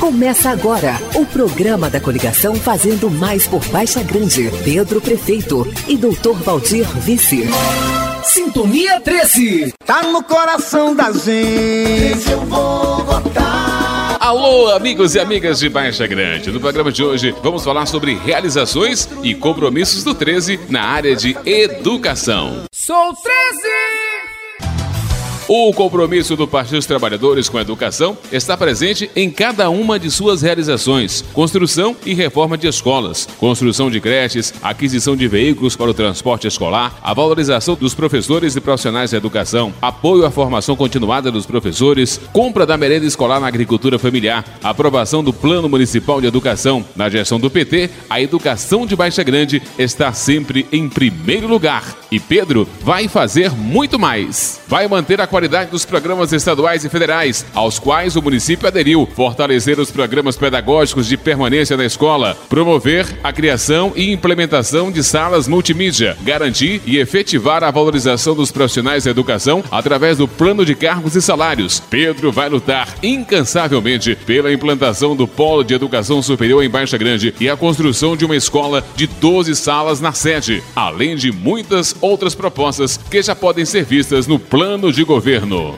Começa agora o programa da coligação Fazendo Mais por Baixa Grande. Pedro Prefeito e Doutor Valdir Vice. Sintonia 13. Tá no coração da gente. Eu vou votar. Alô, amigos e amigas de Baixa Grande. No programa de hoje, vamos falar sobre realizações e compromissos do 13 na área de educação. Sou 13! O compromisso do Partido dos Trabalhadores com a educação está presente em cada uma de suas realizações: construção e reforma de escolas, construção de creches, aquisição de veículos para o transporte escolar, a valorização dos professores e profissionais da educação, apoio à formação continuada dos professores, compra da merenda escolar na agricultura familiar, aprovação do Plano Municipal de Educação. Na gestão do PT, a educação de Baixa Grande está sempre em primeiro lugar. E Pedro vai fazer muito mais. Vai manter a qualidade dos programas estaduais e federais, aos quais o município aderiu, fortalecer os programas pedagógicos de permanência na escola, promover a criação e implementação de salas multimídia, garantir e efetivar a valorização dos profissionais da educação através do plano de cargos e salários. Pedro vai lutar incansavelmente pela implantação do Polo de Educação Superior em Baixa Grande e a construção de uma escola de 12 salas na sede, além de muitas outras propostas que já podem ser vistas no plano de governo.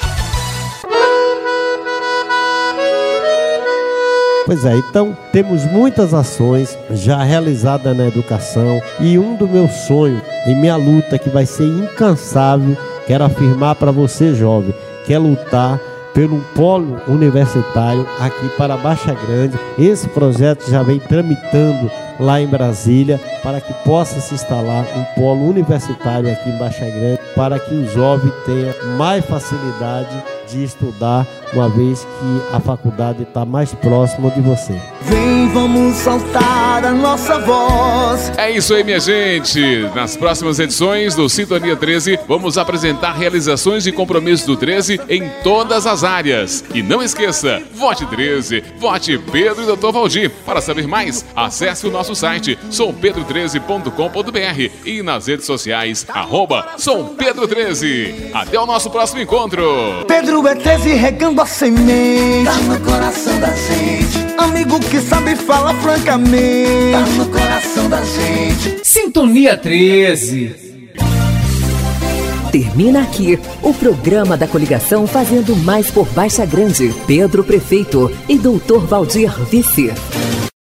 Pois é, então temos muitas ações já realizadas na educação e um do meu sonho em minha luta que vai ser incansável, quero afirmar para você jovem, que é lutar pelo polo universitário aqui para Baixa Grande. Esse projeto já vem tramitando lá em Brasília para que possa se instalar um polo universitário aqui em Baixa Grande, para que o jovem tenha mais facilidade de estudar, uma vez que a faculdade está mais próxima de você. Vem, vamos soltar a nossa voz. É isso aí, minha gente. Nas próximas edições do Sintonia 13, vamos apresentar realizações e compromissos do 13 em todas as áreas. E não esqueça, vote 13, vote Pedro e Dr. Valdir. Para saber mais, acesse o nosso site sompedro13.com.br e nas redes sociais, arroba sompedro13. Até o nosso próximo encontro. Pedro é 13 regando a semente. Tá no coração da gente. Amigo que sabe falar francamente. Tá no coração da gente. Sintonia 13. Termina aqui o programa da coligação Fazendo Mais por Baixa Grande. Pedro Prefeito e Doutor Valdir Vice.